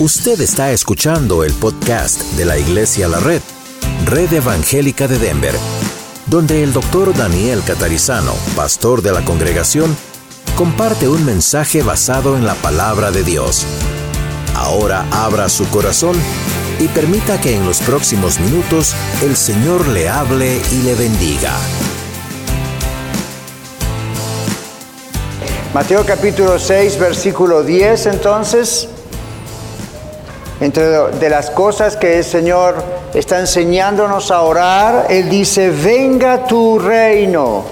Usted está escuchando el podcast de la Iglesia La Red, Red Evangélica de Denver, donde el doctor Daniel Catarizano, pastor de la congregación, comparte un mensaje basado en la palabra de Dios. Ahora abra su corazón y permita que en los próximos minutos el Señor le hable y le bendiga. Mateo capítulo 6, versículo 10 entonces. Entre de las cosas que el Señor está enseñándonos a orar, Él dice, venga tu reino,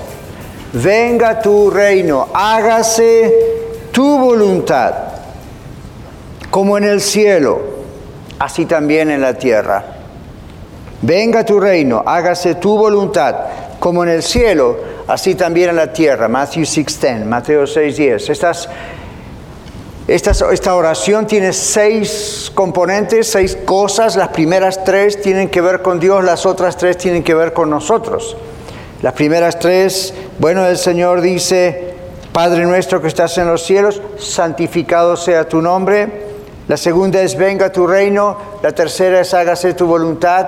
venga tu reino, hágase tu voluntad, como en el cielo, así también en la tierra. Venga tu reino, hágase tu voluntad, como en el cielo, así también en la tierra. Matthew 6.10, Mateo 6.10. Estas esta, oración tiene seis componentes, seis cosas. Las primeras tres tienen que ver con Dios, las otras tres tienen que ver con nosotros. Las primeras tres, bueno, el Señor dice, Padre nuestro que estás en los cielos, santificado sea tu nombre. La segunda es, venga tu reino. La tercera es, hágase tu voluntad,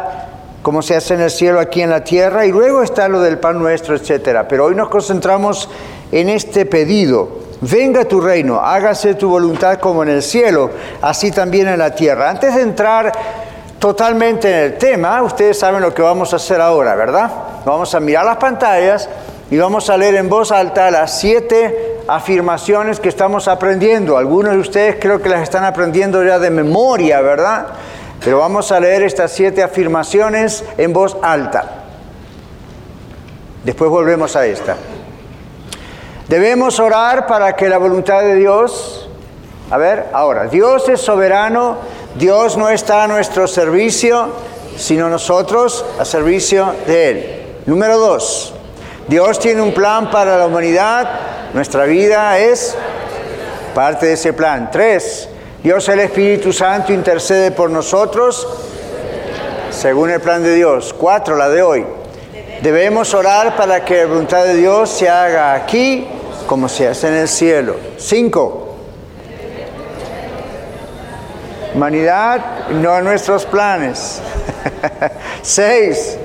como se hace en el cielo, aquí en la tierra. Y luego está lo del pan nuestro, etc. Pero hoy nos concentramos en este pedido venga tu reino, hágase tu voluntad como en el cielo, así también en la tierra. Antes de entrar totalmente en el tema, ustedes saben lo que vamos a hacer ahora, ¿verdad? Vamos a mirar las pantallas y vamos a leer en voz alta las siete afirmaciones que estamos aprendiendo. Algunos de ustedes creo que las están aprendiendo ya de memoria, ¿verdad? Pero vamos a leer estas siete afirmaciones en voz alta. Después volvemos a esta. Debemos orar para que la voluntad de Dios, a ver, ahora, Dios es soberano, Dios no está a nuestro servicio, sino nosotros a servicio de Él. Número dos, Dios tiene un plan para la humanidad, nuestra vida es parte de ese plan. Tres, Dios el Espíritu Santo intercede por nosotros según el plan de Dios. Cuatro, la de hoy. Debemos orar para que la voluntad de Dios se haga aquí como se hace en el cielo. Cinco. Humanidad, no nuestros planes. Seis.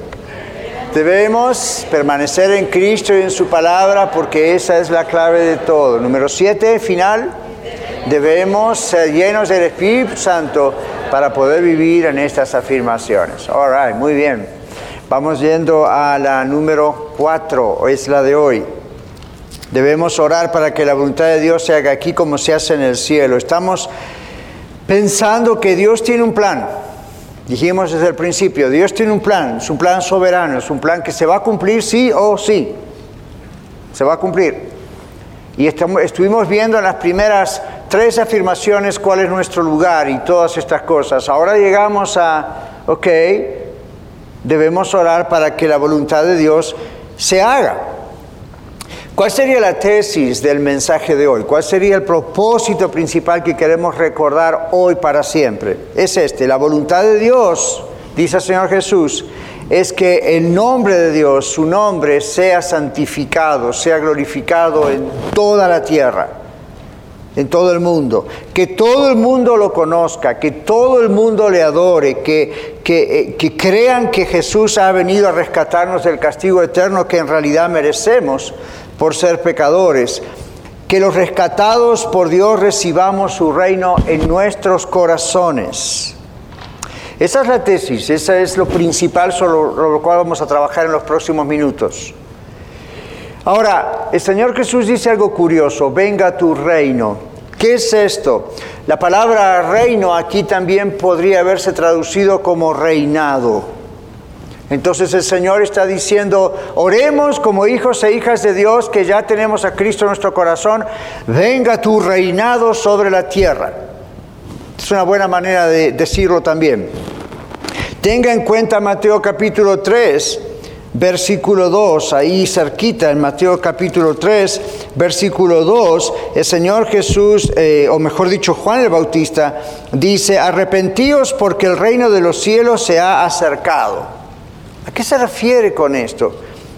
Debemos permanecer en Cristo y en su palabra porque esa es la clave de todo. Número siete, final. Debemos ser llenos del Espíritu Santo para poder vivir en estas afirmaciones. All right, muy bien. Vamos yendo a la número cuatro, es la de hoy. Debemos orar para que la voluntad de Dios se haga aquí como se hace en el cielo. Estamos pensando que Dios tiene un plan. Dijimos desde el principio, Dios tiene un plan, es un plan soberano, es un plan que se va a cumplir sí o sí. Se va a cumplir. Y estuvimos viendo en las primeras tres afirmaciones cuál es nuestro lugar y todas estas cosas. Ahora llegamos a, ok, debemos orar para que la voluntad de Dios se haga. ¿Cuál sería la tesis del mensaje de hoy? ¿Cuál sería el propósito principal que queremos recordar hoy para siempre? Es este, la voluntad de Dios, dice el Señor Jesús, es que el nombre de Dios, su nombre, sea santificado, sea glorificado en toda la tierra, en todo el mundo. Que todo el mundo lo conozca, que todo el mundo le adore, que, que, eh, que crean que Jesús ha venido a rescatarnos del castigo eterno que en realidad merecemos por ser pecadores, que los rescatados por Dios recibamos su reino en nuestros corazones. Esa es la tesis, esa es lo principal sobre lo cual vamos a trabajar en los próximos minutos. Ahora, el Señor Jesús dice algo curioso, venga tu reino. ¿Qué es esto? La palabra reino aquí también podría haberse traducido como reinado. Entonces el Señor está diciendo, oremos como hijos e hijas de Dios que ya tenemos a Cristo en nuestro corazón, venga tu reinado sobre la tierra. Es una buena manera de decirlo también. Tenga en cuenta Mateo capítulo 3, versículo 2, ahí cerquita en Mateo capítulo 3, versículo 2, el Señor Jesús, eh, o mejor dicho Juan el Bautista, dice, arrepentíos porque el reino de los cielos se ha acercado. ¿A qué se refiere con esto?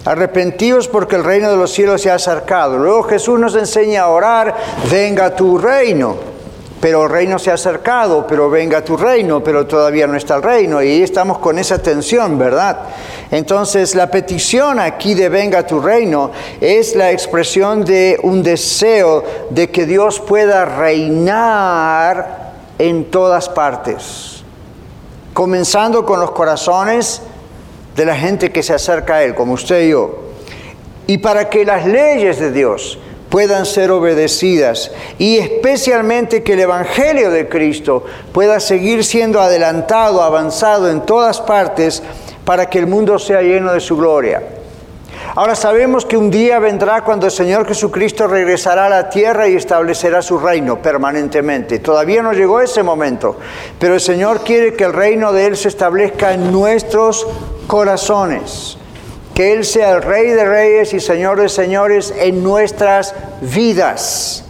Arrepentíos porque el reino de los cielos se ha acercado. Luego Jesús nos enseña a orar, venga tu reino. pero el reino se ha acercado, pero venga tu reino, pero todavía no está el reino. Y estamos con esa tensión, ¿verdad? Entonces la petición aquí de venga tu reino es la expresión de un deseo de que Dios pueda reinar en todas partes, comenzando con los corazones de la gente que se acerca a Él, como usted y yo. Y para que las leyes de Dios puedan ser obedecidas y especialmente que el Evangelio de Cristo pueda seguir siendo adelantado, avanzado en todas partes para que el mundo sea lleno de su gloria. Ahora sabemos que un día vendrá cuando el Señor Jesucristo regresará a la tierra y establecerá su reino permanentemente. Todavía no llegó ese momento, pero el Señor quiere que el reino de Él se establezca en nuestros corazones que Él sea el Rey de Reyes y Señor de Señores en nuestras vidas.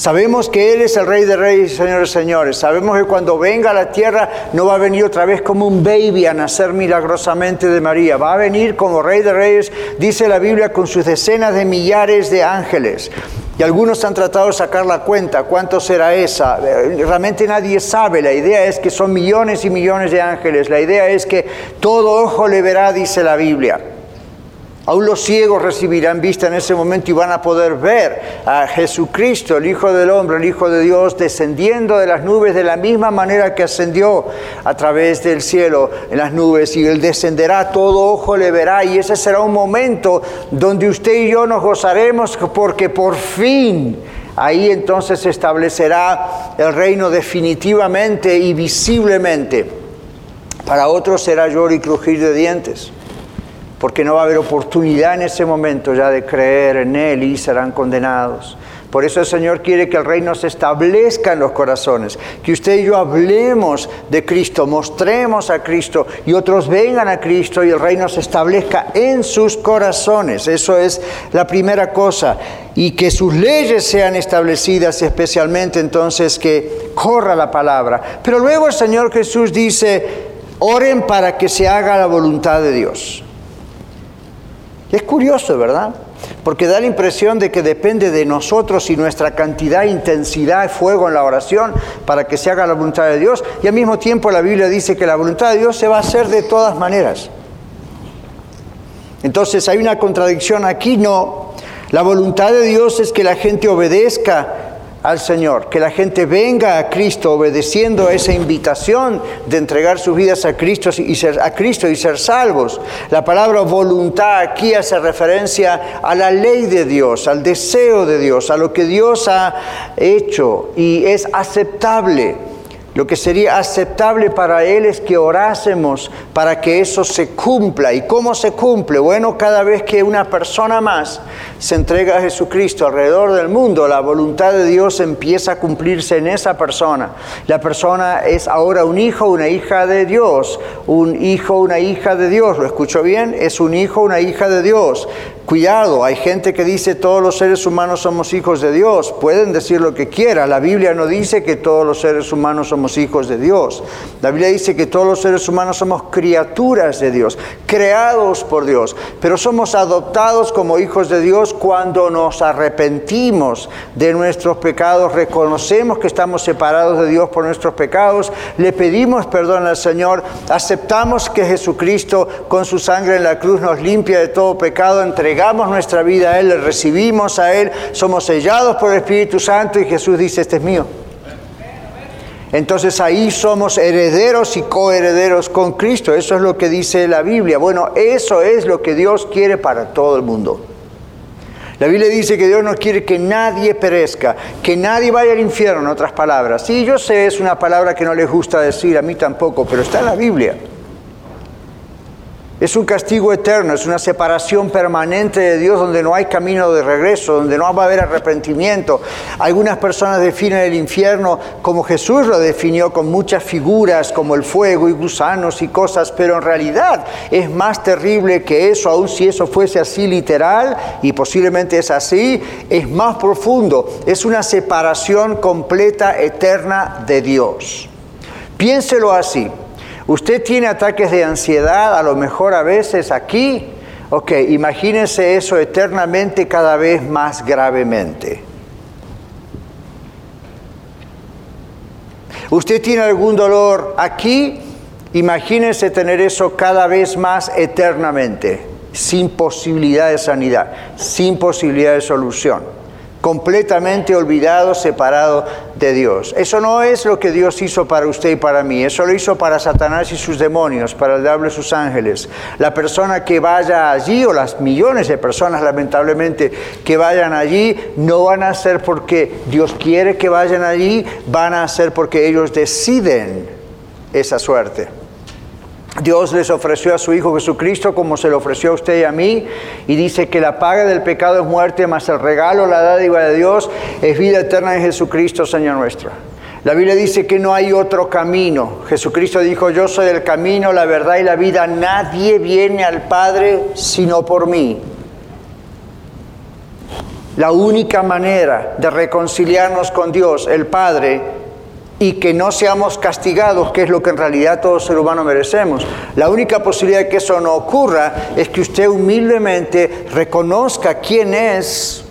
Sabemos que Él es el Rey de Reyes y Señor de Señores. Sabemos que cuando venga a la tierra no va a venir otra vez como un baby a nacer milagrosamente de María. Va a venir como Rey de Reyes, dice la Biblia, con sus decenas de millares de ángeles. Y algunos han tratado de sacar la cuenta, ¿cuánto será esa? Realmente nadie sabe, la idea es que son millones y millones de ángeles, la idea es que todo ojo le verá, dice la Biblia. Aún los ciegos recibirán vista en ese momento y van a poder ver a Jesucristo, el Hijo del Hombre, el Hijo de Dios, descendiendo de las nubes de la misma manera que ascendió a través del cielo en las nubes. Y Él descenderá, todo ojo le verá. Y ese será un momento donde usted y yo nos gozaremos porque por fin ahí entonces se establecerá el reino definitivamente y visiblemente. Para otros será lloro y crujir de dientes porque no va a haber oportunidad en ese momento ya de creer en Él y serán condenados. Por eso el Señor quiere que el reino se establezca en los corazones, que usted y yo hablemos de Cristo, mostremos a Cristo y otros vengan a Cristo y el reino se establezca en sus corazones. Eso es la primera cosa. Y que sus leyes sean establecidas, especialmente entonces que corra la palabra. Pero luego el Señor Jesús dice, oren para que se haga la voluntad de Dios. Es curioso, ¿verdad? Porque da la impresión de que depende de nosotros y nuestra cantidad, intensidad, fuego en la oración para que se haga la voluntad de Dios. Y al mismo tiempo la Biblia dice que la voluntad de Dios se va a hacer de todas maneras. Entonces hay una contradicción aquí, no. La voluntad de Dios es que la gente obedezca al Señor, que la gente venga a Cristo obedeciendo a esa invitación de entregar sus vidas a Cristo y ser, a Cristo y ser salvos. La palabra voluntad aquí hace referencia a la ley de Dios, al deseo de Dios, a lo que Dios ha hecho y es aceptable. Lo que sería aceptable para Él es que orásemos para que eso se cumpla. ¿Y cómo se cumple? Bueno, cada vez que una persona más se entrega a Jesucristo alrededor del mundo, la voluntad de Dios empieza a cumplirse en esa persona. La persona es ahora un hijo, una hija de Dios. Un hijo, una hija de Dios. ¿Lo escucho bien? Es un hijo, una hija de Dios. Cuidado, hay gente que dice todos los seres humanos somos hijos de Dios. Pueden decir lo que quieran. La Biblia no dice que todos los seres humanos somos hijos de Dios. La Biblia dice que todos los seres humanos somos criaturas de Dios, creados por Dios. Pero somos adoptados como hijos de Dios cuando nos arrepentimos de nuestros pecados, reconocemos que estamos separados de Dios por nuestros pecados, le pedimos perdón al Señor, aceptamos que Jesucristo con su sangre en la cruz nos limpia de todo pecado, entregamos nuestra vida a Él, le recibimos a Él, somos sellados por el Espíritu Santo y Jesús dice, este es mío. Entonces ahí somos herederos y coherederos con Cristo. Eso es lo que dice la Biblia. Bueno, eso es lo que Dios quiere para todo el mundo. La Biblia dice que Dios no quiere que nadie perezca, que nadie vaya al infierno, en otras palabras. Sí, yo sé, es una palabra que no les gusta decir, a mí tampoco, pero está en la Biblia. Es un castigo eterno, es una separación permanente de Dios donde no hay camino de regreso, donde no va a haber arrepentimiento. Algunas personas definen el infierno como Jesús lo definió, con muchas figuras como el fuego y gusanos y cosas, pero en realidad es más terrible que eso, aun si eso fuese así literal, y posiblemente es así, es más profundo, es una separación completa, eterna de Dios. Piénselo así. Usted tiene ataques de ansiedad, a lo mejor a veces aquí. Ok, imagínense eso eternamente cada vez más gravemente. Usted tiene algún dolor aquí, imagínese tener eso cada vez más eternamente, sin posibilidad de sanidad, sin posibilidad de solución completamente olvidado, separado de Dios. Eso no es lo que Dios hizo para usted y para mí, eso lo hizo para Satanás y sus demonios, para el diablo y sus ángeles. La persona que vaya allí, o las millones de personas lamentablemente que vayan allí, no van a ser porque Dios quiere que vayan allí, van a ser porque ellos deciden esa suerte. Dios les ofreció a su Hijo Jesucristo como se lo ofreció a usted y a mí, y dice que la paga del pecado es muerte, mas el regalo, la dádiva de Dios es vida eterna en Jesucristo, Señor nuestro. La Biblia dice que no hay otro camino. Jesucristo dijo, yo soy el camino, la verdad y la vida. Nadie viene al Padre sino por mí. La única manera de reconciliarnos con Dios, el Padre, y que no seamos castigados, que es lo que en realidad todo ser humano merecemos. La única posibilidad de que eso no ocurra es que usted humildemente reconozca quién es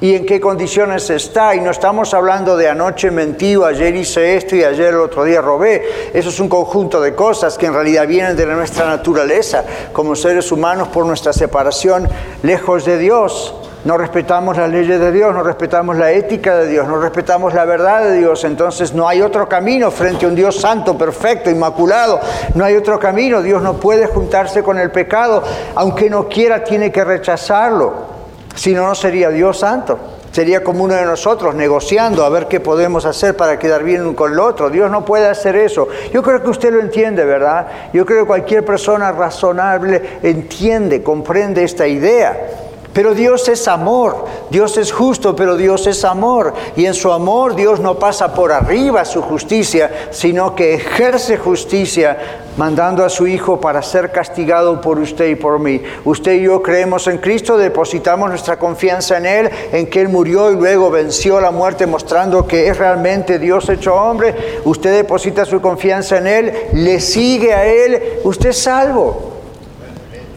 y en qué condiciones está. Y no estamos hablando de anoche mentí, ayer hice esto y ayer el otro día robé. Eso es un conjunto de cosas que en realidad vienen de nuestra naturaleza como seres humanos por nuestra separación lejos de Dios no respetamos las leyes de Dios, no respetamos la ética de Dios, no respetamos la verdad de Dios, entonces no hay otro camino frente a un Dios santo, perfecto, inmaculado, no hay otro camino, Dios no puede juntarse con el pecado, aunque no quiera tiene que rechazarlo, si no, no sería Dios santo. Sería como uno de nosotros negociando a ver qué podemos hacer para quedar bien con el otro. Dios no puede hacer eso. Yo creo que usted lo entiende, ¿verdad? Yo creo que cualquier persona razonable entiende, comprende esta idea. Pero Dios es amor, Dios es justo, pero Dios es amor. Y en su amor Dios no pasa por arriba su justicia, sino que ejerce justicia mandando a su Hijo para ser castigado por usted y por mí. Usted y yo creemos en Cristo, depositamos nuestra confianza en Él, en que Él murió y luego venció la muerte mostrando que es realmente Dios hecho hombre. Usted deposita su confianza en Él, le sigue a Él, usted es salvo.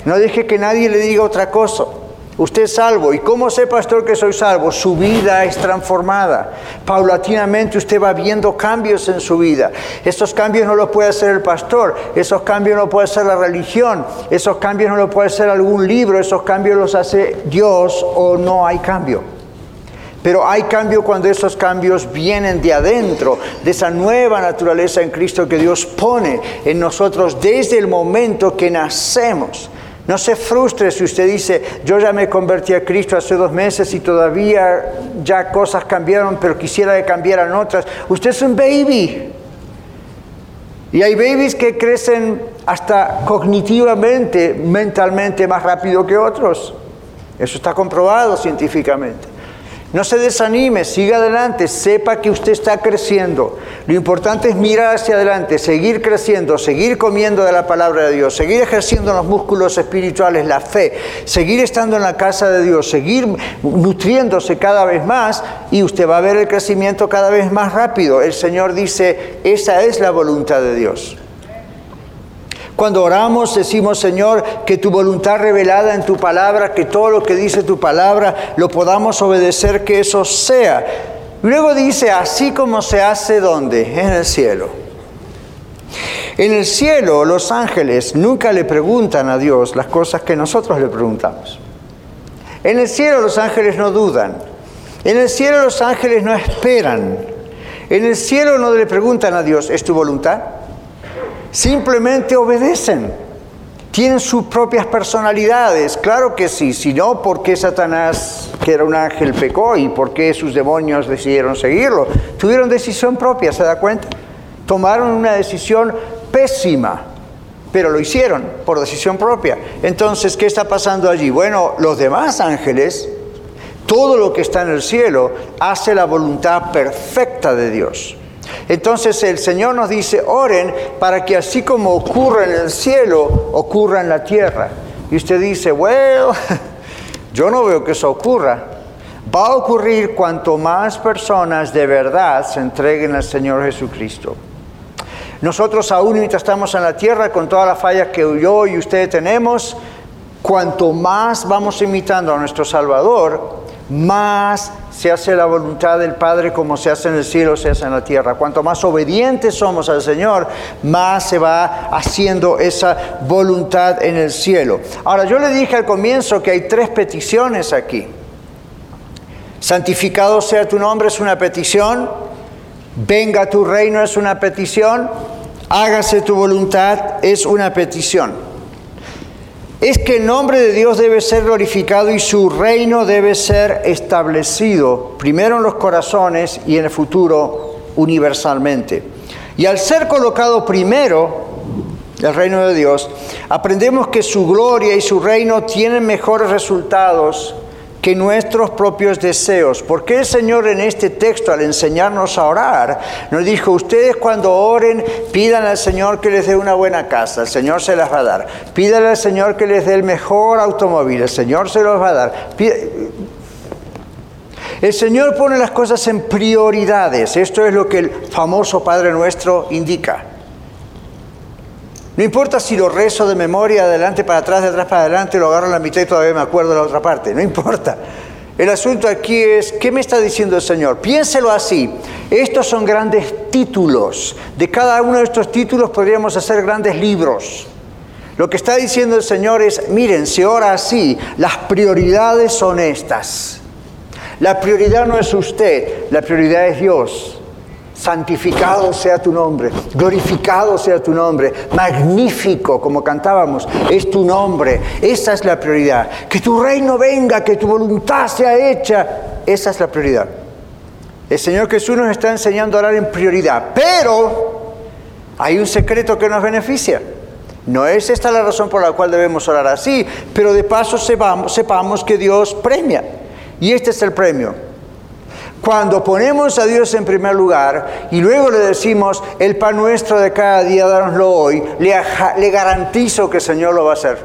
No deje que nadie le diga otra cosa. Usted es salvo. ¿Y cómo sé, pastor, que soy salvo? Su vida es transformada. Paulatinamente usted va viendo cambios en su vida. Estos cambios no los puede hacer el pastor, esos cambios no puede hacer la religión, esos cambios no los puede hacer algún libro, esos cambios los hace Dios o no hay cambio. Pero hay cambio cuando esos cambios vienen de adentro, de esa nueva naturaleza en Cristo que Dios pone en nosotros desde el momento que nacemos. No se frustre si usted dice, yo ya me convertí a Cristo hace dos meses y todavía ya cosas cambiaron, pero quisiera que cambiaran otras. Usted es un baby. Y hay babies que crecen hasta cognitivamente, mentalmente más rápido que otros. Eso está comprobado científicamente. No se desanime, siga adelante, sepa que usted está creciendo. Lo importante es mirar hacia adelante, seguir creciendo, seguir comiendo de la palabra de Dios, seguir ejerciendo los músculos espirituales, la fe, seguir estando en la casa de Dios, seguir nutriéndose cada vez más y usted va a ver el crecimiento cada vez más rápido. El Señor dice, esa es la voluntad de Dios. Cuando oramos decimos, Señor, que tu voluntad revelada en tu palabra, que todo lo que dice tu palabra lo podamos obedecer, que eso sea. Luego dice, así como se hace donde? En el cielo. En el cielo los ángeles nunca le preguntan a Dios las cosas que nosotros le preguntamos. En el cielo los ángeles no dudan. En el cielo los ángeles no esperan. En el cielo no le preguntan a Dios, ¿es tu voluntad? Simplemente obedecen. Tienen sus propias personalidades, claro que sí, si no, ¿por qué Satanás, que era un ángel, pecó y por qué sus demonios decidieron seguirlo? Tuvieron decisión propia, ¿se da cuenta? Tomaron una decisión pésima, pero lo hicieron por decisión propia. Entonces, ¿qué está pasando allí? Bueno, los demás ángeles, todo lo que está en el cielo, hace la voluntad perfecta de Dios. Entonces el Señor nos dice, oren para que así como ocurre en el cielo, ocurra en la tierra. Y usted dice, bueno, yo no veo que eso ocurra. Va a ocurrir cuanto más personas de verdad se entreguen al Señor Jesucristo. Nosotros aún mientras estamos en la tierra con todas las fallas que yo y usted tenemos, cuanto más vamos imitando a nuestro Salvador, más se hace la voluntad del Padre como se hace en el cielo, se hace en la tierra. Cuanto más obedientes somos al Señor, más se va haciendo esa voluntad en el cielo. Ahora, yo le dije al comienzo que hay tres peticiones aquí. Santificado sea tu nombre es una petición, venga tu reino es una petición, hágase tu voluntad es una petición es que el nombre de Dios debe ser glorificado y su reino debe ser establecido, primero en los corazones y en el futuro universalmente. Y al ser colocado primero el reino de Dios, aprendemos que su gloria y su reino tienen mejores resultados que nuestros propios deseos. Porque el Señor en este texto, al enseñarnos a orar, nos dijo, ustedes cuando oren, pidan al Señor que les dé una buena casa, el Señor se las va a dar. Pídanle al Señor que les dé el mejor automóvil, el Señor se los va a dar. El Señor pone las cosas en prioridades. Esto es lo que el famoso Padre Nuestro indica. No importa si lo rezo de memoria, adelante para atrás, de atrás para adelante, lo agarro en la mitad y todavía me acuerdo de la otra parte. No importa. El asunto aquí es, ¿qué me está diciendo el Señor? Piénselo así. Estos son grandes títulos. De cada uno de estos títulos podríamos hacer grandes libros. Lo que está diciendo el Señor es, miren, si ora así, las prioridades son estas. La prioridad no es usted, la prioridad es Dios santificado sea tu nombre, glorificado sea tu nombre, magnífico, como cantábamos, es tu nombre. Esa es la prioridad. Que tu reino venga, que tu voluntad sea hecha. Esa es la prioridad. El Señor Jesús nos está enseñando a orar en prioridad, pero hay un secreto que nos beneficia. No es esta la razón por la cual debemos orar así, pero de paso sepamos, sepamos que Dios premia. Y este es el premio. Cuando ponemos a Dios en primer lugar y luego le decimos, el pan nuestro de cada día, dánoslo hoy, le, garantizo que el Señor lo va a hacer.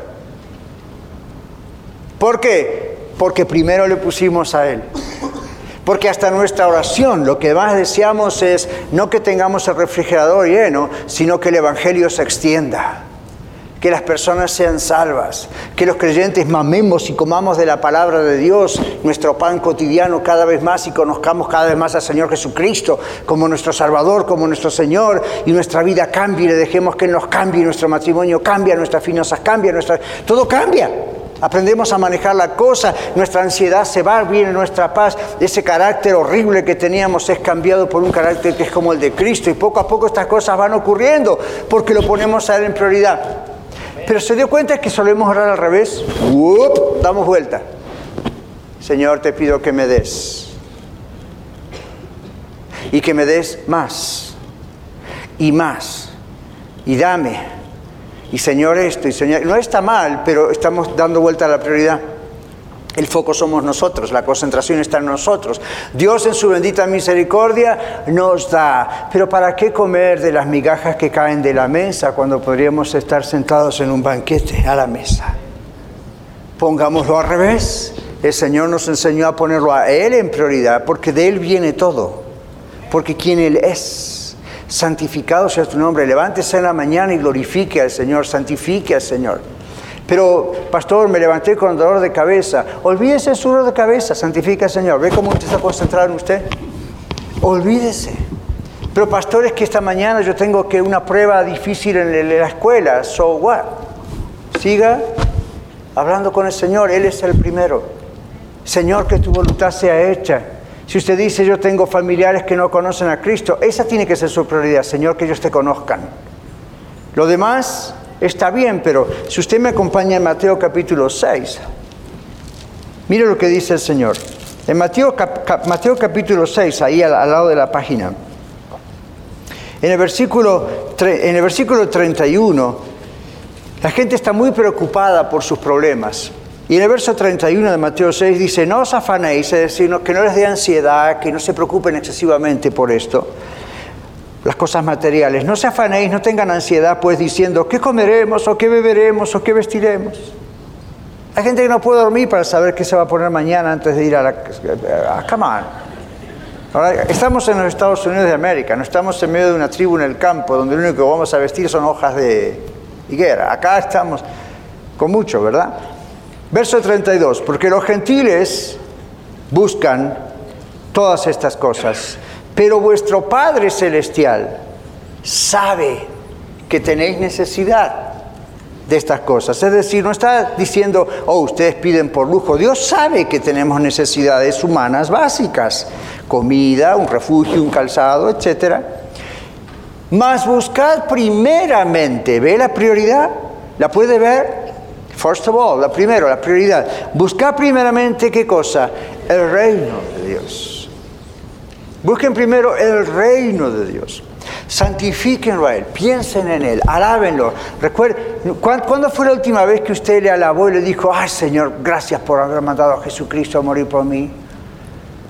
¿Por qué? Porque primero le pusimos a Él. Porque hasta nuestra oración lo que más deseamos es no que tengamos el refrigerador lleno, sino que el Evangelio se extienda que las personas sean salvas, que los creyentes mamemos y comamos de la palabra de Dios, nuestro pan cotidiano cada vez más y conozcamos cada vez más al Señor Jesucristo como nuestro Salvador, como nuestro Señor, y nuestra vida cambie y le dejemos que Él nos cambie, nuestro matrimonio cambia, nuestras finanzas cambian, nuestra... todo cambia. Aprendemos a manejar la cosa, nuestra ansiedad se va, viene nuestra paz, ese carácter horrible que teníamos es cambiado por un carácter que es como el de Cristo y poco a poco estas cosas van ocurriendo porque lo ponemos a Él en prioridad. Pero se dio cuenta que solemos orar al revés. Damos vuelta. Señor, te pido que me des. Y que me des más. Y más. Y dame. Y Señor esto. Y Señor. No está mal, pero estamos dando vuelta a la prioridad. El foco somos nosotros, la concentración está en nosotros. Dios en su bendita misericordia nos da. Pero ¿para qué comer de las migajas que caen de la mesa cuando podríamos estar sentados en un banquete a la mesa? Pongámoslo al revés. El Señor nos enseñó a ponerlo a Él en prioridad porque de Él viene todo. Porque quien Él es. Santificado sea tu nombre. Levántese en la mañana y glorifique al Señor. Santifique al Señor. Pero, pastor, me levanté con dolor de cabeza. Olvídese su dolor de cabeza, santifica al Señor. ¿Ve cómo usted está concentrado en usted? Olvídese. Pero, pastor, es que esta mañana yo tengo que una prueba difícil en la escuela. So what? Siga hablando con el Señor. Él es el primero. Señor, que tu voluntad sea hecha. Si usted dice, yo tengo familiares que no conocen a Cristo, esa tiene que ser su prioridad. Señor, que ellos te conozcan. Lo demás, está bien, pero si usted me acompaña en Mateo capítulo 6, mire lo que dice el Señor. En Mateo, Mateo capítulo 6, ahí al, lado de la página, en el, versículo, en el versículo 31, la gente está muy preocupada por sus problemas. Y en el verso 31 de Mateo 6 dice, no os afanéis, es decir, que no les dé ansiedad, que no se preocupen excesivamente por esto las cosas materiales. No se afanéis, no tengan ansiedad, pues diciendo, ¿qué comeremos o qué beberemos o qué vestiremos? Hay gente que no puede dormir para saber qué se va a poner mañana antes de ir a la... A, estamos en los Estados Unidos de América, no estamos en medio de una tribu en el campo donde lo único que vamos a vestir son hojas de higuera. Acá estamos con mucho, ¿verdad? Verso 32, porque los gentiles buscan todas estas cosas. Pero vuestro Padre Celestial sabe que tenéis necesidad de estas cosas. Es decir, no está diciendo, oh, ustedes piden por lujo. Dios sabe que tenemos necesidades humanas básicas, comida, un refugio, un calzado, etc. Mas buscad primeramente, ¿ve la prioridad? ¿La puede ver? First of all, la primero, la prioridad. Buscad primeramente qué cosa? El reino de Dios. Busquen primero el reino de Dios. Santifíquenlo a Él, piensen en Él, alábenlo. Recuerden, ¿cuándo fue la última vez que usted le alabó y le dijo, ay Señor, gracias por haber mandado a Jesucristo a morir por mí?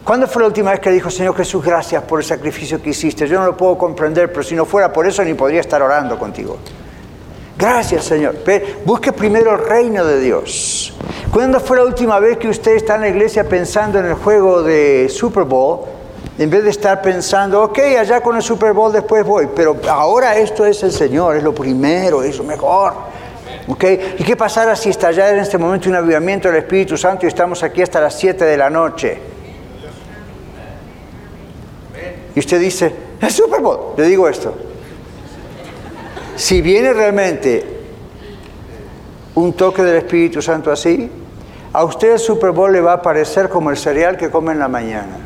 ¿Cuándo fue la última vez que dijo, Señor Jesús, gracias por el sacrificio que hiciste? Yo no lo puedo comprender, pero si no fuera por eso ni podría estar orando contigo. Gracias, Señor. Busque primero el reino de Dios. ¿Cuándo fue la última vez que usted está en la iglesia pensando en el juego de Super Bowl? En vez de estar pensando, ok, allá con el Super Bowl después voy, pero ahora esto es el Señor, es lo primero, es lo mejor. Okay. ¿Y qué pasará si está allá en este momento un avivamiento del Espíritu Santo y estamos aquí hasta las 7 de la noche? Y usted dice, el Super Bowl, le digo esto. Si viene realmente un toque del Espíritu Santo así, a usted el Super Bowl le va a parecer como el cereal que come en la mañana.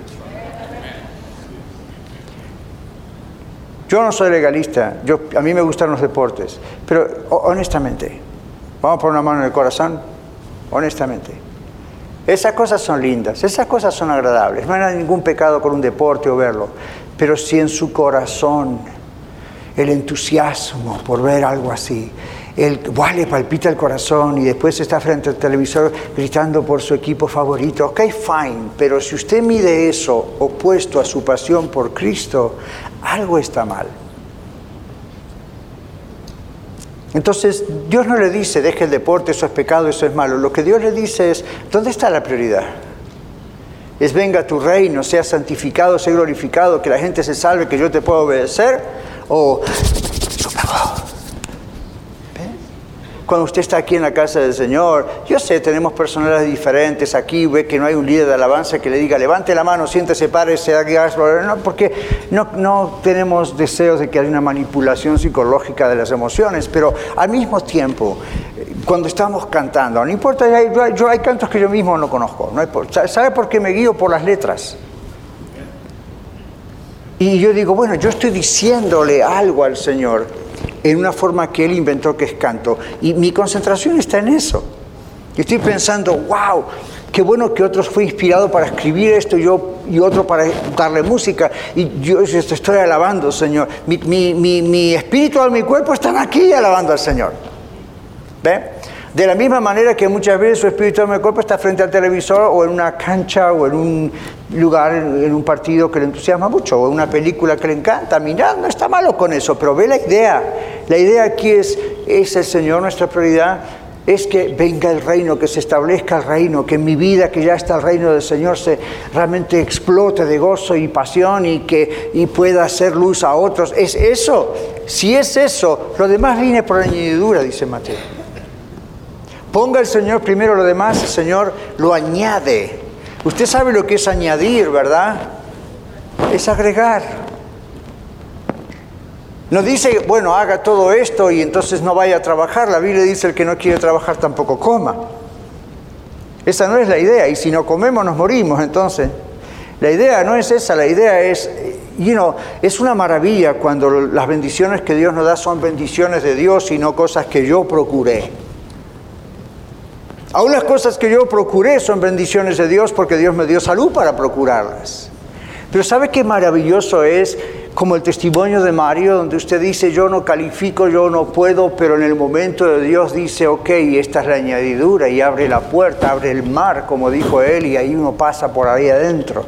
Yo no soy legalista, yo, a mí me gustan los deportes, pero honestamente, vamos a poner una mano en el corazón, honestamente, esas cosas son lindas, esas cosas son agradables, no hay ningún pecado con un deporte o verlo, pero si en su corazón el entusiasmo por ver algo así, el le palpita el corazón y después está frente al televisor gritando por su equipo favorito. Ok, fine, pero si usted mide eso opuesto a su pasión por Cristo, algo está mal. Entonces, Dios no le dice, deje el deporte, eso es pecado, eso es malo. Lo que Dios le dice es, ¿dónde está la prioridad? Es venga tu reino, sea santificado, sea glorificado, que la gente se salve, que yo te pueda obedecer, o cuando usted está aquí en la casa del Señor, yo sé, tenemos personalidades diferentes. Aquí, ve que no hay un líder de alabanza que le diga, levante la mano, siéntese, párese, no, porque no, no tenemos deseos de que haya una manipulación psicológica de las emociones, pero al mismo tiempo, cuando estamos cantando, no importa, yo, hay cantos que yo mismo no conozco, no ¿sabe por qué me guío por las letras? Y yo digo, bueno, yo estoy diciéndole algo al Señor en una forma que Él inventó que es canto. Y mi concentración está en eso. estoy pensando, wow, qué bueno que otros fue inspirado para escribir esto yo, y otro para darle música. Y yo estoy alabando, Señor. Mi, mi, mi, mi espíritu mi cuerpo están aquí alabando al Señor. ¿Ve? De la misma manera que muchas veces su espíritu de cuerpo está frente al televisor o en una cancha o en un lugar, en un partido que le entusiasma mucho o en una película que le encanta, mira, no está malo con eso, pero ve la idea. La idea aquí es, es el Señor nuestra prioridad, es que venga el reino, que se establezca el reino, que mi vida, que ya está el reino del Señor, se realmente explote de gozo y pasión y que y pueda hacer luz a otros. Es eso. Si es eso, lo demás viene por añadidura, dice Mateo. Ponga el Señor primero lo demás, el Señor lo añade. Usted sabe lo que es añadir, ¿verdad? Es agregar. No dice, bueno, haga todo esto y entonces no vaya a trabajar. La Biblia dice, el que no quiere trabajar tampoco coma. Esa no es la idea. Y si no comemos, nos morimos. Entonces, la idea no es esa. La idea es, es una maravilla cuando las bendiciones que Dios nos da son bendiciones de Dios y no cosas que yo procuré. Aún las cosas que yo procuré son bendiciones de Dios porque Dios me dio salud para procurarlas. Pero ¿sabe qué maravilloso es como el testimonio de Mario, donde usted dice, yo no califico, yo no puedo, pero en el momento de Dios dice, ok, esta es la añadidura y abre la puerta, abre el mar, como dijo él, y ahí uno pasa por ahí adentro.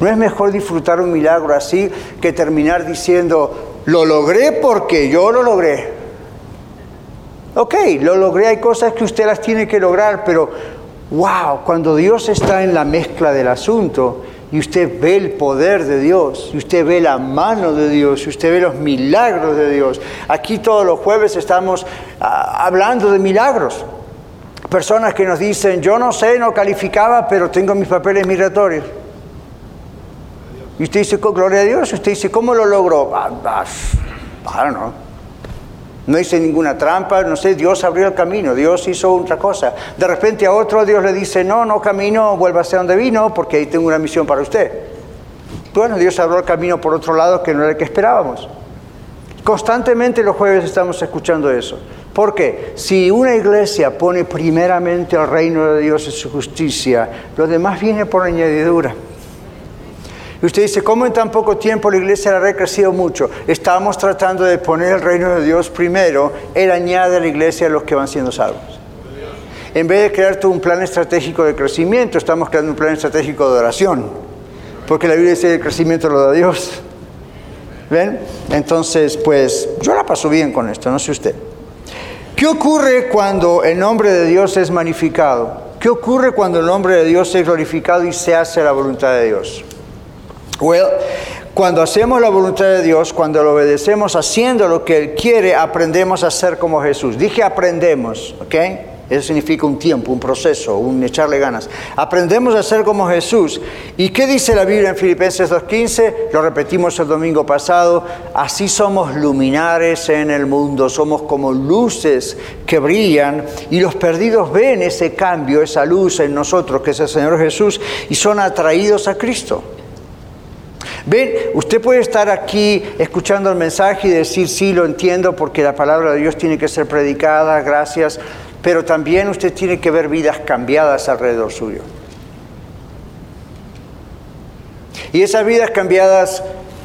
¿No es mejor disfrutar un milagro así que terminar diciendo, lo logré porque yo lo logré? Ok, lo logré, hay cosas que usted las tiene que lograr, pero wow, cuando Dios está en la mezcla del asunto y usted ve el poder de Dios, y usted ve la mano de Dios, y usted ve los milagros de Dios. Aquí todos los jueves estamos ah, hablando de milagros. Personas que nos dicen, yo no sé, no calificaba, pero tengo mis papeles migratorios. Y usted dice, gloria a Dios, usted dice, ¿cómo lo logró? Ah, ah, no. No hice ninguna trampa, no sé, Dios abrió el camino, Dios hizo otra cosa. De repente a otro Dios le dice, no, no camino, vuelva a donde vino, porque ahí tengo una misión para usted. Bueno, Dios abrió el camino por otro lado que no era el que esperábamos. Constantemente los jueves estamos escuchando eso. Porque si una iglesia pone primeramente el reino de Dios y su justicia, lo demás viene por añadidura. Y usted dice, ¿cómo en tan poco tiempo la iglesia ha crecido mucho? Estamos tratando de poner el reino de Dios primero, Él añade a la iglesia a los que van siendo salvos. En vez de crear todo un plan estratégico de crecimiento, estamos creando un plan estratégico de oración. Porque la Biblia dice que el crecimiento lo da Dios. ¿Ven? Entonces, pues yo la paso bien con esto, no sé usted. ¿Qué ocurre cuando el nombre de Dios es magnificado? ¿Qué ocurre cuando el nombre de Dios es glorificado y se hace la voluntad de Dios? Well, cuando hacemos la voluntad de Dios, cuando lo obedecemos haciendo lo que Él quiere, aprendemos a ser como Jesús. Dije aprendemos, ¿ok? Eso significa un tiempo, un proceso, un echarle ganas. Aprendemos a ser como Jesús. ¿Y qué dice la Biblia en Filipenses 2.15? Lo repetimos el domingo pasado. Así somos luminares en el mundo, somos como luces que brillan y los perdidos ven ese cambio, esa luz en nosotros, que es el Señor Jesús, y son atraídos a Cristo. Ven, usted puede estar aquí escuchando el mensaje y decir, sí, lo entiendo porque la palabra de Dios tiene que ser predicada, gracias pero también usted tiene que ver vidas cambiadas alrededor suyo. Y esas vidas cambiadas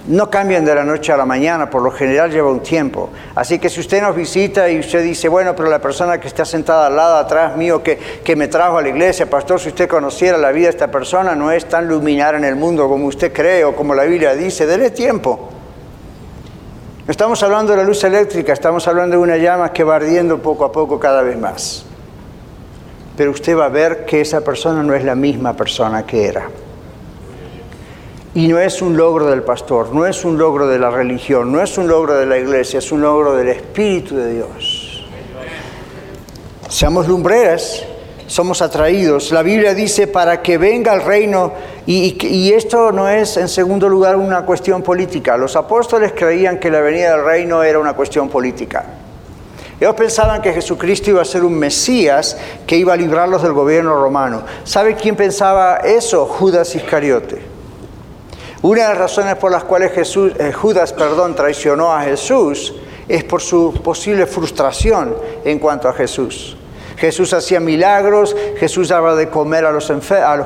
no cambian de la noche a la mañana, por lo general lleva un tiempo. Así que si usted nos visita y usted dice, bueno, pero la persona que está sentada al lado atrás mío que, que me trajo a la iglesia, pastor, si usted conociera la vida de esta persona, no es tan luminar en el mundo como usted cree o como la Biblia dice, dele tiempo. No estamos hablando de la luz eléctrica, estamos hablando de una llama que va ardiendo poco a poco cada vez más. Pero usted va a ver que esa persona no es la misma persona que era. Y no es un logro del pastor, no es un logro de la religión, no es un logro de la iglesia, es un logro del Espíritu de Dios. Seamos lumbreras somos atraídos. La Biblia dice para que venga el reino, y, esto no es en segundo lugar una cuestión política. Los apóstoles creían que la venida del reino era una cuestión política. Ellos pensaban que Jesucristo iba a ser un Mesías que iba a librarlos del gobierno romano. ¿Sabe quién pensaba eso? Judas Iscariote. Una de las razones por las cuales Jesús, eh, Judas perdón, traicionó a Jesús es por su posible frustración en cuanto a Jesús. Jesús hacía milagros, Jesús daba de comer a los,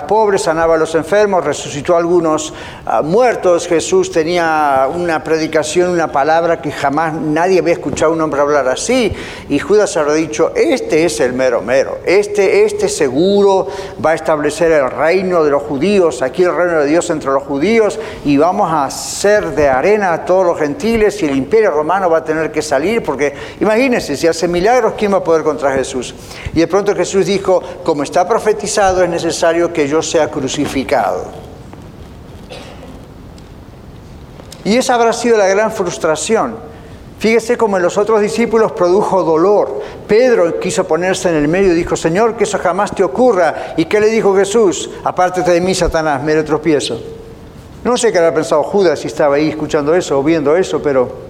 pobres, sanaba a los enfermos, resucitó a algunos ah, muertos. Jesús tenía una predicación, una palabra que jamás nadie había escuchado a un hombre hablar así. Y Judas había dicho, este es el mero mero, este, este seguro va a establecer el reino de los judíos, aquí el reino de Dios entre los judíos, y vamos a hacer de arena a todos los gentiles y el imperio romano va a tener que salir, porque imagínense, si hace milagros, ¿quién va a poder contra Jesús? Y de pronto Jesús dijo, como está profetizado, es necesario que yo sea crucificado. Y esa habrá sido la gran frustración. Fíjese como en los otros discípulos produjo dolor. Pedro quiso ponerse en el medio y dijo, Señor, que eso jamás te ocurra. ¿Y qué le dijo Jesús? Apártate de mí, Satanás, me tropiezo. No sé qué habrá pensado Judas si estaba ahí escuchando eso o viendo eso, pero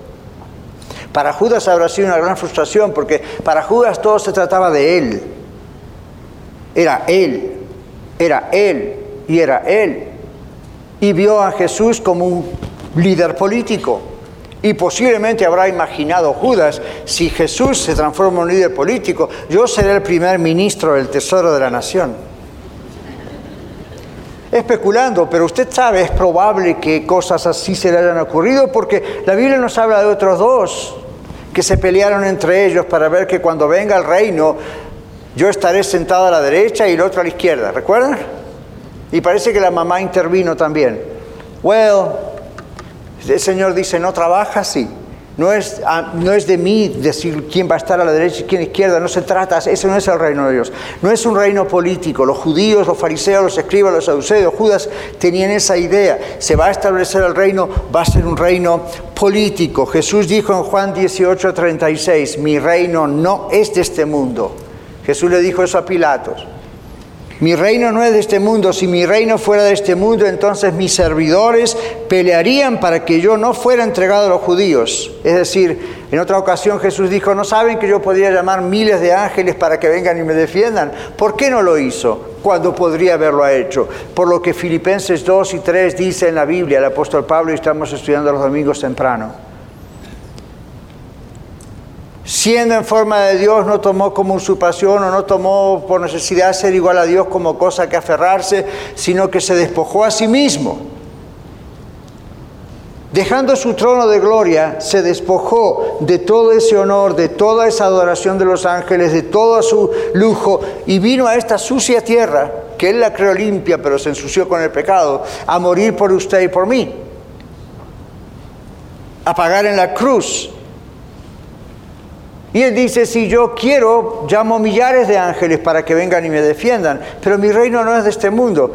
para Judas habrá sido una gran frustración porque para Judas todo se trataba de él. Era él, era él y era él. Y vio a Jesús como un líder político. Y posiblemente habrá imaginado Judas, si Jesús se transforma en un líder político, yo seré el primer ministro del Tesoro de la Nación. Especulando, pero usted sabe, es probable que cosas así se le hayan ocurrido porque la Biblia nos habla de otros dos que se pelearon entre ellos para ver que cuando venga el reino yo estaré sentado a la derecha y el otro a la izquierda, ¿recuerdan? Y parece que la mamá intervino también. Well, el Señor dice, no trabaja así. No es, ah, no es de mí decir quién va a estar a la derecha y quién a la izquierda, no se trata, ese no es el reino de Dios. No es un reino político. Los judíos, los fariseos, los escribas, los saduceos, Judas tenían esa idea. Se va a establecer el reino, va a ser un reino político. Jesús dijo en Juan 18, 36, mi reino no es de este mundo. Jesús le dijo eso a Pilatos. Mi reino no es de este mundo. Si mi reino fuera de este mundo, entonces mis servidores pelearían para que yo no fuera entregado a los judíos. Es decir, en otra ocasión Jesús dijo, ¿no saben que yo podría llamar miles de ángeles para que vengan y me defiendan? ¿Por qué no lo hizo cuando podría haberlo hecho? Por lo que Filipenses 2 y 3 dice en la Biblia, el apóstol Pablo, y estamos estudiando los domingos temprano siendo en forma de Dios, no tomó como usurpación o no tomó por necesidad ser igual a Dios como cosa que aferrarse, sino que se despojó a sí mismo. Dejando su trono de gloria, se despojó de todo ese honor, de toda esa adoración de los ángeles, de todo su lujo, y vino a esta sucia tierra, que él la creó limpia, pero se ensució con el pecado, a morir por usted y por mí, a pagar en la cruz y él dice, si yo quiero, llamo millares de ángeles para que vengan y me defiendan, pero mi reino no es de este mundo.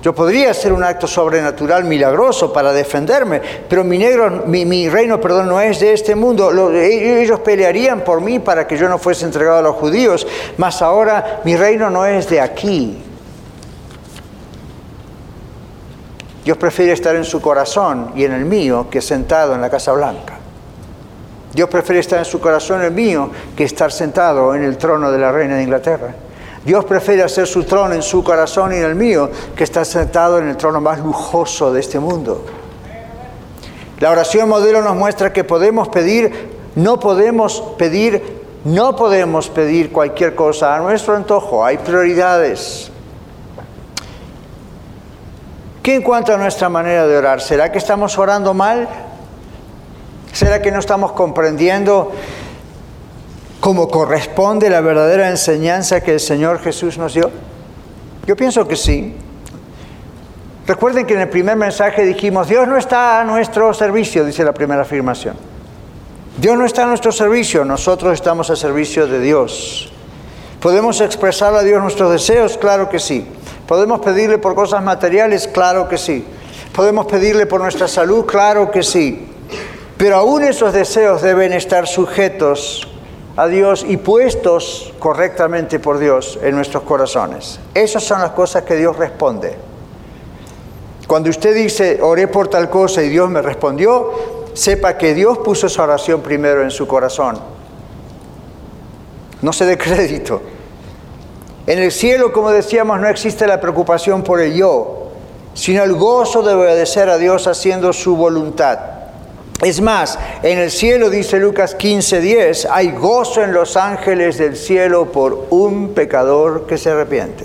Yo podría hacer un acto sobrenatural milagroso para defenderme, pero mi, negro, mi, reino perdón, no es de este mundo. E, ellos pelearían por mí para que yo no fuese entregado a los judíos, mas ahora mi reino no es de aquí. Dios prefiere estar en su corazón y en el mío que sentado en la Casa Blanca. Dios prefiere estar en su corazón el mío que estar sentado en el trono de la reina de Inglaterra. Dios prefiere hacer su trono en su corazón y en el mío que estar sentado en el trono más lujoso de este mundo. La oración modelo nos muestra que podemos pedir, no podemos pedir, no podemos pedir cualquier cosa a nuestro antojo. Hay prioridades. ¿Qué en cuanto a nuestra manera de orar? ¿Será que estamos orando mal? ¿Será que no estamos comprendiendo cómo corresponde la verdadera enseñanza que el Señor Jesús nos dio? Yo pienso que sí. Recuerden que en el primer mensaje dijimos, Dios no está a nuestro servicio, dice la primera afirmación. Dios no está a nuestro servicio, nosotros estamos a servicio de Dios. ¿Podemos expresar a Dios nuestros deseos? Claro que sí. ¿Podemos pedirle por cosas materiales? Claro que sí. ¿Podemos pedirle por nuestra salud? Claro que sí. Pero aún esos deseos deben estar sujetos a Dios y puestos correctamente por Dios en nuestros corazones. Esas son las cosas que Dios responde. Cuando usted dice, oré por tal cosa y Dios me respondió, sepa que Dios puso esa oración primero en su corazón. No se dé crédito. En el cielo, como decíamos, no existe la preocupación por el yo, sino el gozo de obedecer a Dios haciendo su voluntad. Es más, en el cielo, dice Lucas 15:10, hay gozo en los ángeles del cielo por un pecador que se arrepiente.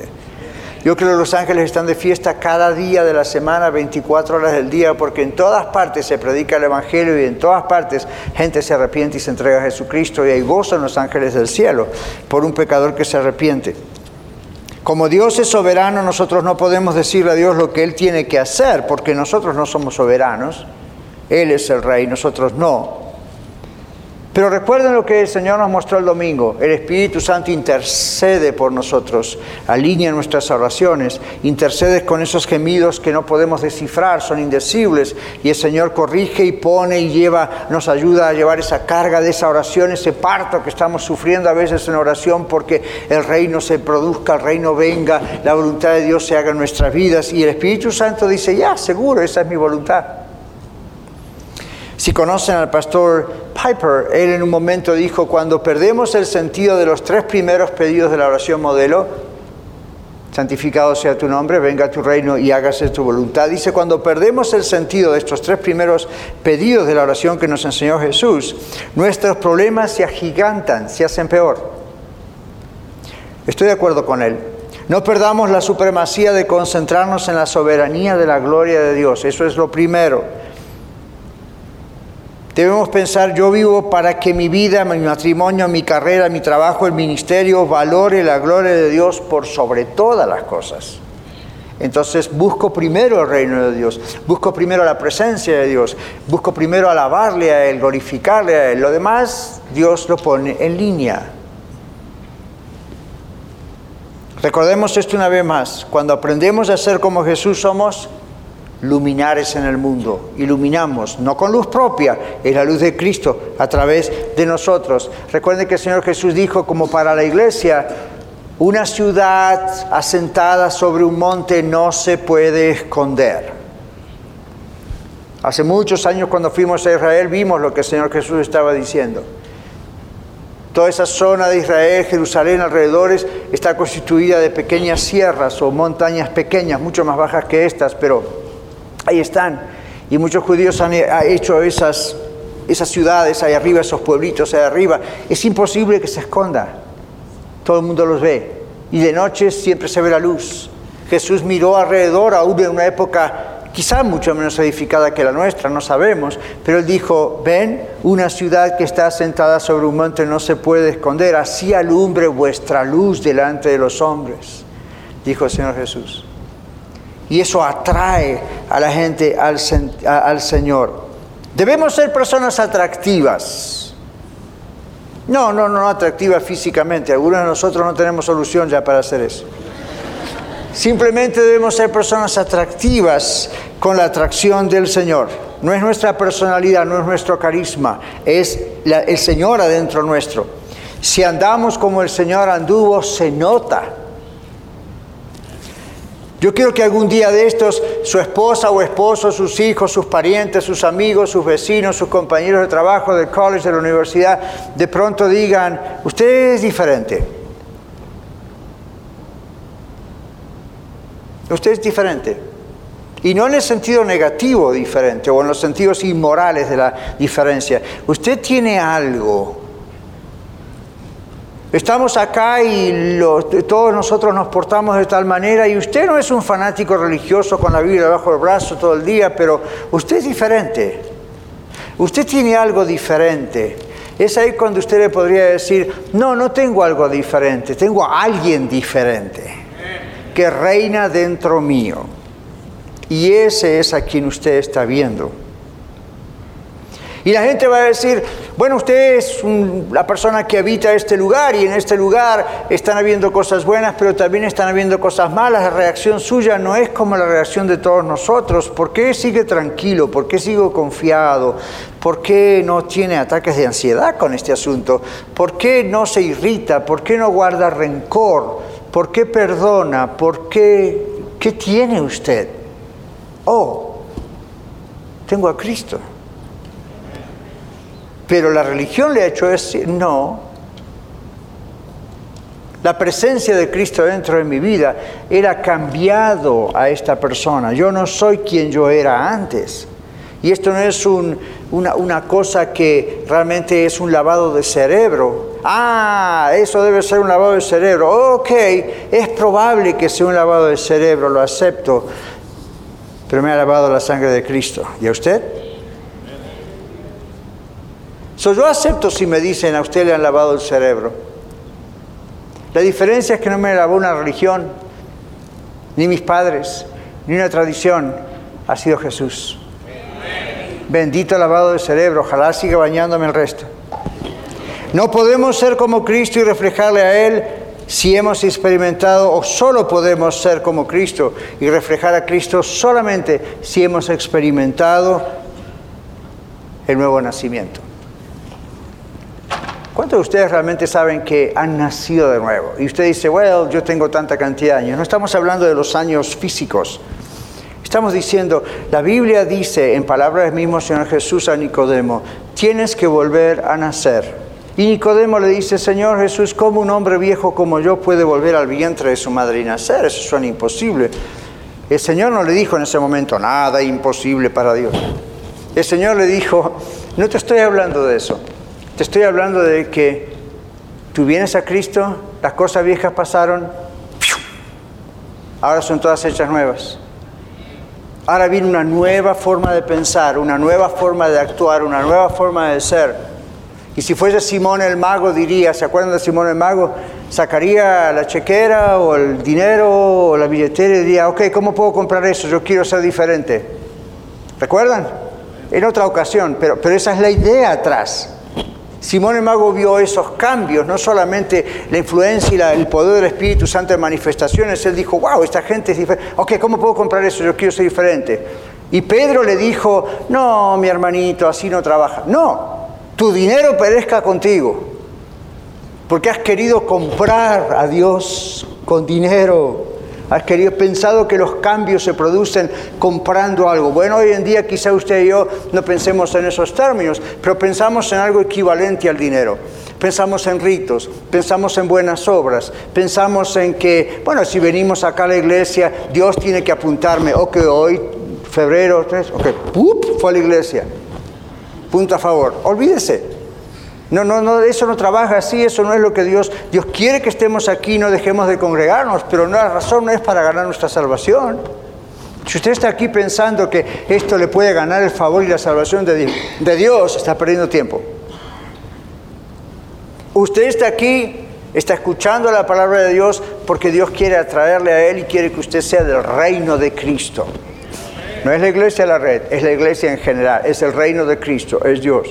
Yo creo que los ángeles están de fiesta cada día de la semana, 24 horas del día, porque en todas partes se predica el Evangelio y en todas partes gente se arrepiente y se entrega a Jesucristo y hay gozo en los ángeles del cielo por un pecador que se arrepiente. Como Dios es soberano, nosotros no podemos decirle a Dios lo que Él tiene que hacer, porque nosotros no somos soberanos. Él es el rey, nosotros no. Pero recuerden lo que el Señor nos mostró el domingo. El Espíritu Santo intercede por nosotros, alinea nuestras oraciones, intercede con esos gemidos que no podemos descifrar, son indecibles. Y el Señor corrige y pone y lleva, nos ayuda a llevar esa carga de esa oración, ese parto que estamos sufriendo a veces en oración porque el reino se produzca, el reino venga, la voluntad de Dios se haga en nuestras vidas. Y el Espíritu Santo dice, ya, seguro, esa es mi voluntad. Si conocen al pastor Piper, él en un momento dijo, cuando perdemos el sentido de los tres primeros pedidos de la oración modelo, santificado sea tu nombre, venga tu reino y hágase tu voluntad. Dice, cuando perdemos el sentido de estos tres primeros pedidos de la oración que nos enseñó Jesús, nuestros problemas se agigantan, se hacen peor. Estoy de acuerdo con él. No perdamos la supremacía de concentrarnos en la soberanía de la gloria de Dios. Eso es lo primero. Debemos pensar, yo vivo para que mi vida, mi matrimonio, mi carrera, mi trabajo, el ministerio valore la gloria de Dios por sobre todas las cosas. Entonces busco primero el reino de Dios, busco primero la presencia de Dios, busco primero alabarle a Él, glorificarle a Él. Lo demás Dios lo pone en línea. Recordemos esto una vez más, cuando aprendemos a ser como Jesús somos, luminares en el mundo. Iluminamos, no con luz propia, es la luz de Cristo a través de nosotros. Recuerden que el Señor Jesús dijo como para la iglesia, una ciudad asentada sobre un monte no se puede esconder. Hace muchos años cuando fuimos a Israel vimos lo que el Señor Jesús estaba diciendo. Toda esa zona de Israel, Jerusalén, alrededores, está constituida de pequeñas sierras o montañas pequeñas, mucho más bajas que estas, pero ahí están. Y muchos judíos han hecho esas, esas ciudades ahí arriba, esos pueblitos ahí arriba. Es imposible que se esconda. Todo el mundo los ve. Y de noche siempre se ve la luz. Jesús miró alrededor, aún en una época quizá mucho menos edificada que la nuestra, no sabemos, pero él dijo, ven, una ciudad que está sentada sobre un monte no se puede esconder, así alumbre vuestra luz delante de los hombres, dijo el Señor Jesús. Y eso atrae a la gente al, Señor. Debemos ser personas atractivas. No, no, no atractivas físicamente. Algunos de nosotros no tenemos solución ya para hacer eso. Simplemente debemos ser personas atractivas con la atracción del Señor. No es nuestra personalidad, no es nuestro carisma, es el Señor adentro nuestro. Si andamos como el Señor anduvo, se nota. Yo quiero que algún día de estos su esposa o esposo, sus hijos, sus parientes, sus amigos, sus vecinos, sus compañeros de trabajo, del college, de la universidad, de pronto digan, usted es diferente. Usted es diferente. Y no en el sentido negativo diferente o en los sentidos inmorales de la diferencia. Usted tiene algo. Estamos acá y todos nosotros nos portamos de tal manera y usted no es un fanático religioso con la Biblia debajo del brazo todo el día, pero usted es diferente. Usted tiene algo diferente. Es ahí cuando usted le podría decir, no, no tengo algo diferente, tengo a alguien diferente que reina dentro mío. Y ese es a quien usted está viendo. Y la gente va a decir, bueno, usted es la persona que habita este lugar y en este lugar están habiendo cosas buenas, pero también están habiendo cosas malas. La reacción suya no es como la reacción de todos nosotros. ¿Por qué sigue tranquilo? ¿Por qué sigo confiado? ¿Por qué no tiene ataques de ansiedad con este asunto? ¿Por qué no se irrita? ¿Por qué no guarda rencor? ¿Por qué perdona? ¿Por qué? ¿Qué tiene usted? Oh, tengo a Cristo. Pero la religión le ha hecho decir, no. La presencia de Cristo dentro de mi vida era cambiado a esta persona. Yo no soy quien yo era antes. Y esto no es una, una cosa que realmente es un lavado de cerebro Ah, eso debe ser un lavado de cerebro. Ok, es probable que sea un lavado de cerebro, lo acepto, pero me ha lavado la sangre de Cristo. ¿Y a usted? So, yo acepto si me dicen a usted le han lavado el cerebro. La diferencia es que no me lavó una religión, ni mis padres, ni una tradición, ha sido Jesús. Bendito lavado de cerebro, ojalá siga bañándome el resto. No podemos ser como Cristo y reflejarle a Él si hemos experimentado, o solo podemos ser como Cristo y reflejar a Cristo solamente si hemos experimentado el nuevo nacimiento. ¿Cuántos de ustedes realmente saben que han nacido de nuevo? Y usted dice, bueno, yo tengo tanta cantidad de años. No estamos hablando de los años físicos. Estamos diciendo, la Biblia dice en palabras del mismo Señor Jesús a Nicodemo, tienes que volver a nacer y Nicodemo le dice, Señor Jesús, ¿cómo un hombre viejo como yo puede volver al vientre de su madre y nacer? Eso suena imposible. El Señor no le dijo en ese momento, nada imposible para Dios. El Señor le dijo, no te estoy hablando de eso, te estoy hablando de que tú vienes a Cristo, las cosas viejas pasaron, ahora son todas hechas nuevas. Ahora viene una nueva forma de pensar, una nueva forma de actuar, una nueva forma de ser. Y si fuese Simón el mago, diría, ¿se acuerdan de Simón el mago? Sacaría la chequera o el dinero o la billetera y diría, ok, ¿cómo puedo comprar eso? Yo quiero ser diferente. ¿Recuerdan? En otra ocasión, pero, pero esa es la idea atrás. Simón el Mago vio esos cambios, no solamente la influencia y el poder del Espíritu Santo en manifestaciones, él dijo, wow, esta gente es diferente, ok, ¿cómo puedo comprar eso? Yo quiero ser diferente. Y Pedro le dijo, no, mi hermanito, así no trabaja. No, tu dinero perezca contigo, porque has querido comprar a Dios con dinero. Has querido, pensado que los cambios se producen comprando algo. Bueno, hoy en día quizá usted y yo no pensemos en esos términos, pero pensamos en algo equivalente al dinero. Pensamos en ritos, pensamos en buenas obras, pensamos en que, bueno, si venimos acá a la iglesia, Dios tiene que apuntarme, ok, hoy, febrero 3, ok, ¡pup! fue a la iglesia. Punto a favor. Olvídese. No, no, no, eso no trabaja así, eso no es lo que Dios, Dios quiere que estemos aquí, no dejemos de congregarnos, pero la razón no es para ganar nuestra salvación. Si usted está aquí pensando que esto le puede ganar el favor y la salvación de, de Dios, está perdiendo tiempo. Usted está aquí, está escuchando la palabra de Dios porque Dios quiere atraerle a Él y quiere que usted sea del reino de Cristo. No es la iglesia la red, es la iglesia en general, es el reino de Cristo, es Dios.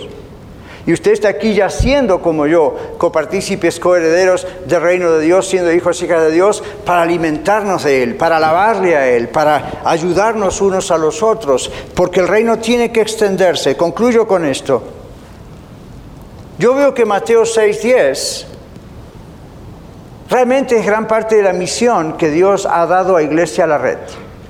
Y usted está aquí ya siendo como yo, copartícipes, coherederos del reino de Dios, siendo hijos y hijas de Dios, para alimentarnos de Él, para alabarle a Él, para ayudarnos unos a los otros, porque el reino tiene que extenderse. Concluyo con esto. Yo veo que Mateo 6:10 realmente es gran parte de la misión que Dios ha dado a Iglesia a la Red.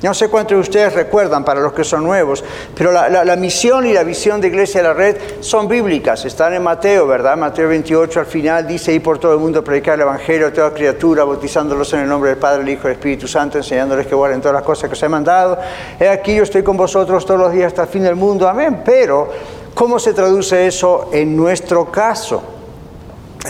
No sé cuántos de ustedes recuerdan, para los que son nuevos, pero la, misión y la visión de Iglesia de la Red son bíblicas, están en Mateo, ¿verdad? Mateo 28 al final dice, ir por todo el mundo predicar el Evangelio a toda criatura, bautizándolos en el nombre del Padre, el Hijo y el Espíritu Santo, enseñándoles que guarden todas las cosas que os he mandado. He aquí, yo estoy con vosotros todos los días hasta el fin del mundo, amén. Pero, ¿cómo se traduce eso en nuestro caso?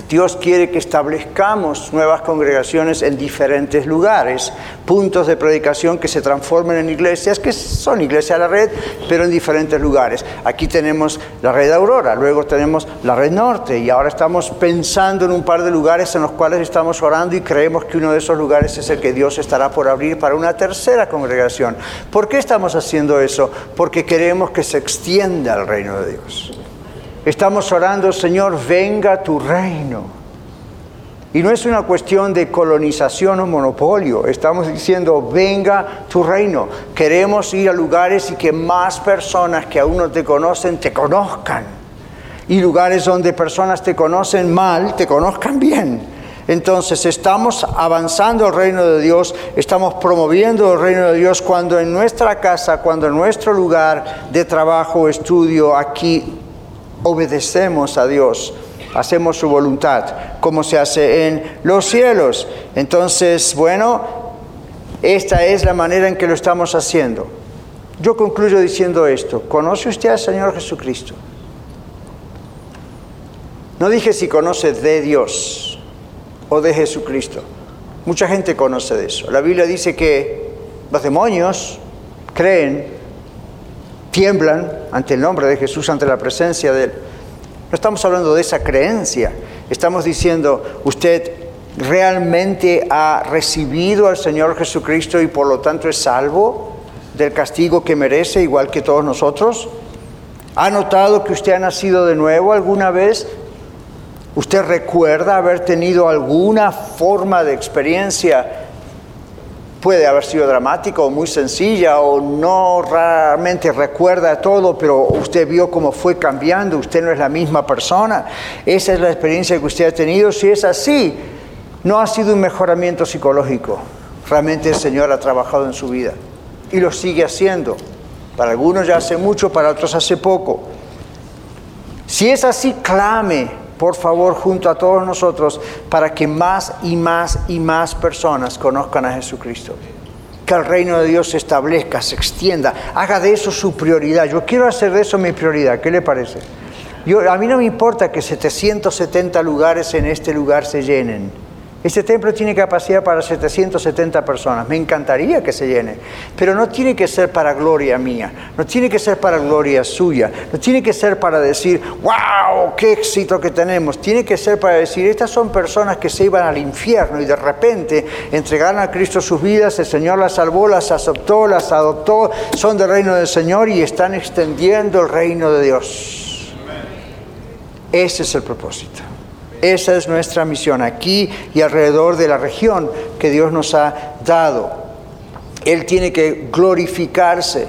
Dios quiere que establezcamos nuevas congregaciones en diferentes lugares, puntos de predicación que se transformen en iglesias, que son iglesias a la red, pero en diferentes lugares. Aquí tenemos la red Aurora, luego tenemos la red Norte y ahora estamos pensando en un par de lugares en los cuales estamos orando y creemos que uno de esos lugares es el que Dios estará por abrir para una tercera congregación. ¿Por qué estamos haciendo eso? Porque queremos que se extienda el reino de Dios. Estamos orando, Señor, venga tu reino. Y no es una cuestión de colonización o monopolio, estamos diciendo, venga tu reino. Queremos ir a lugares y que más personas que aún no te conocen te conozcan. Y lugares donde personas te conocen mal, te conozcan bien. Entonces estamos avanzando el reino de Dios, estamos promoviendo el reino de Dios cuando en nuestra casa, cuando en nuestro lugar de trabajo, estudio, aquí obedecemos a Dios, hacemos su voluntad, como se hace en los cielos. Entonces, bueno, esta es la manera en que lo estamos haciendo. Yo concluyo diciendo esto, ¿conoce usted al Señor Jesucristo? No dije si conoce de Dios o de Jesucristo. Mucha gente conoce de eso. La Biblia dice que los demonios creen tiemblan ante el nombre de Jesús, ante la presencia de Él. No estamos hablando de esa creencia, estamos diciendo, usted realmente ha recibido al Señor Jesucristo y por lo tanto es salvo del castigo que merece, igual que todos nosotros. ¿Ha notado que usted ha nacido de nuevo alguna vez? ¿Usted recuerda haber tenido alguna forma de experiencia puede haber sido dramática o muy sencilla o no realmente recuerda todo, pero usted vio cómo fue cambiando, usted no es la misma persona. Esa es la experiencia que usted ha tenido. Si es así, no ha sido un mejoramiento psicológico. Realmente el Señor ha trabajado en su vida y lo sigue haciendo. Para algunos ya hace mucho, para otros hace poco. Si es así, clame por favor, junto a todos nosotros, para que más y más y más personas conozcan a Jesucristo. Que el reino de Dios se establezca, se extienda, haga de eso su prioridad. Yo quiero hacer de eso mi prioridad, ¿qué le parece? Yo, a mí no me importa que 770 lugares en este lugar se llenen. Este templo tiene capacidad para 770 personas. Me encantaría que se llene, pero no tiene que ser para gloria mía, no tiene que ser para gloria suya, no tiene que ser para decir, wow, qué éxito que tenemos. Tiene que ser para decir, estas son personas que se iban al infierno y de repente entregaron a Cristo sus vidas, el Señor las salvó, las aceptó, las adoptó, son del reino del Señor y están extendiendo el reino de Dios. Ese es el propósito. Esa es nuestra misión aquí y alrededor de la región que Dios nos ha dado. Él tiene que glorificarse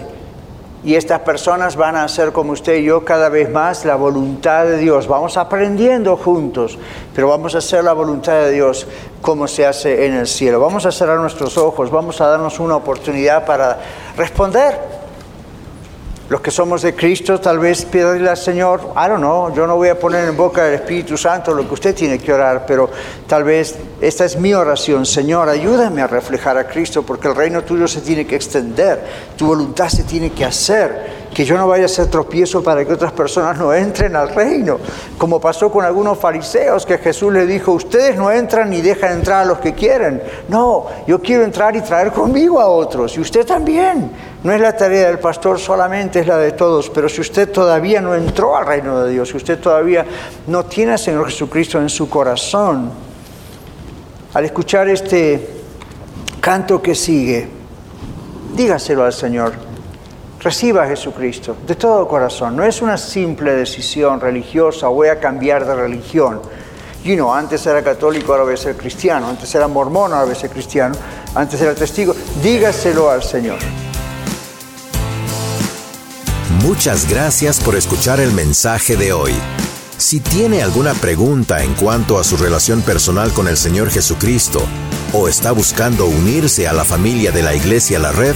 y estas personas van a hacer como usted y yo cada vez más la voluntad de Dios. Vamos aprendiendo juntos, pero vamos a hacer la voluntad de Dios como se hace en el cielo. Vamos a cerrar nuestros ojos, vamos a darnos una oportunidad para responder los que somos de Cristo, tal vez pedirle al Señor, I don't know, yo no voy a poner en boca del Espíritu Santo lo que usted tiene que orar, pero tal vez esta es mi oración. Señor, ayúdame a reflejar a Cristo, porque el reino tuyo se tiene que extender, tu voluntad se tiene que hacer que yo no vaya a ser tropiezo para que otras personas no entren al reino, como pasó con algunos fariseos que Jesús le dijo, ustedes no entran ni dejan entrar a los que quieren, no, yo quiero entrar y traer conmigo a otros, y usted también. No es la tarea del pastor solamente, es la de todos, pero si usted todavía no entró al reino de Dios, si usted todavía no tiene al Señor Jesucristo en su corazón, al escuchar este canto que sigue, dígaselo al Señor. Reciba a Jesucristo de todo corazón. No es una simple decisión religiosa, voy a cambiar de religión. You know, antes era católico, ahora voy a ser cristiano. Antes era mormón, ahora voy a ser cristiano. Antes era testigo. Dígaselo al Señor. Muchas gracias por escuchar el mensaje de hoy. Si tiene alguna pregunta en cuanto a su relación personal con el Señor Jesucristo o está buscando unirse a la familia de la Iglesia La Red,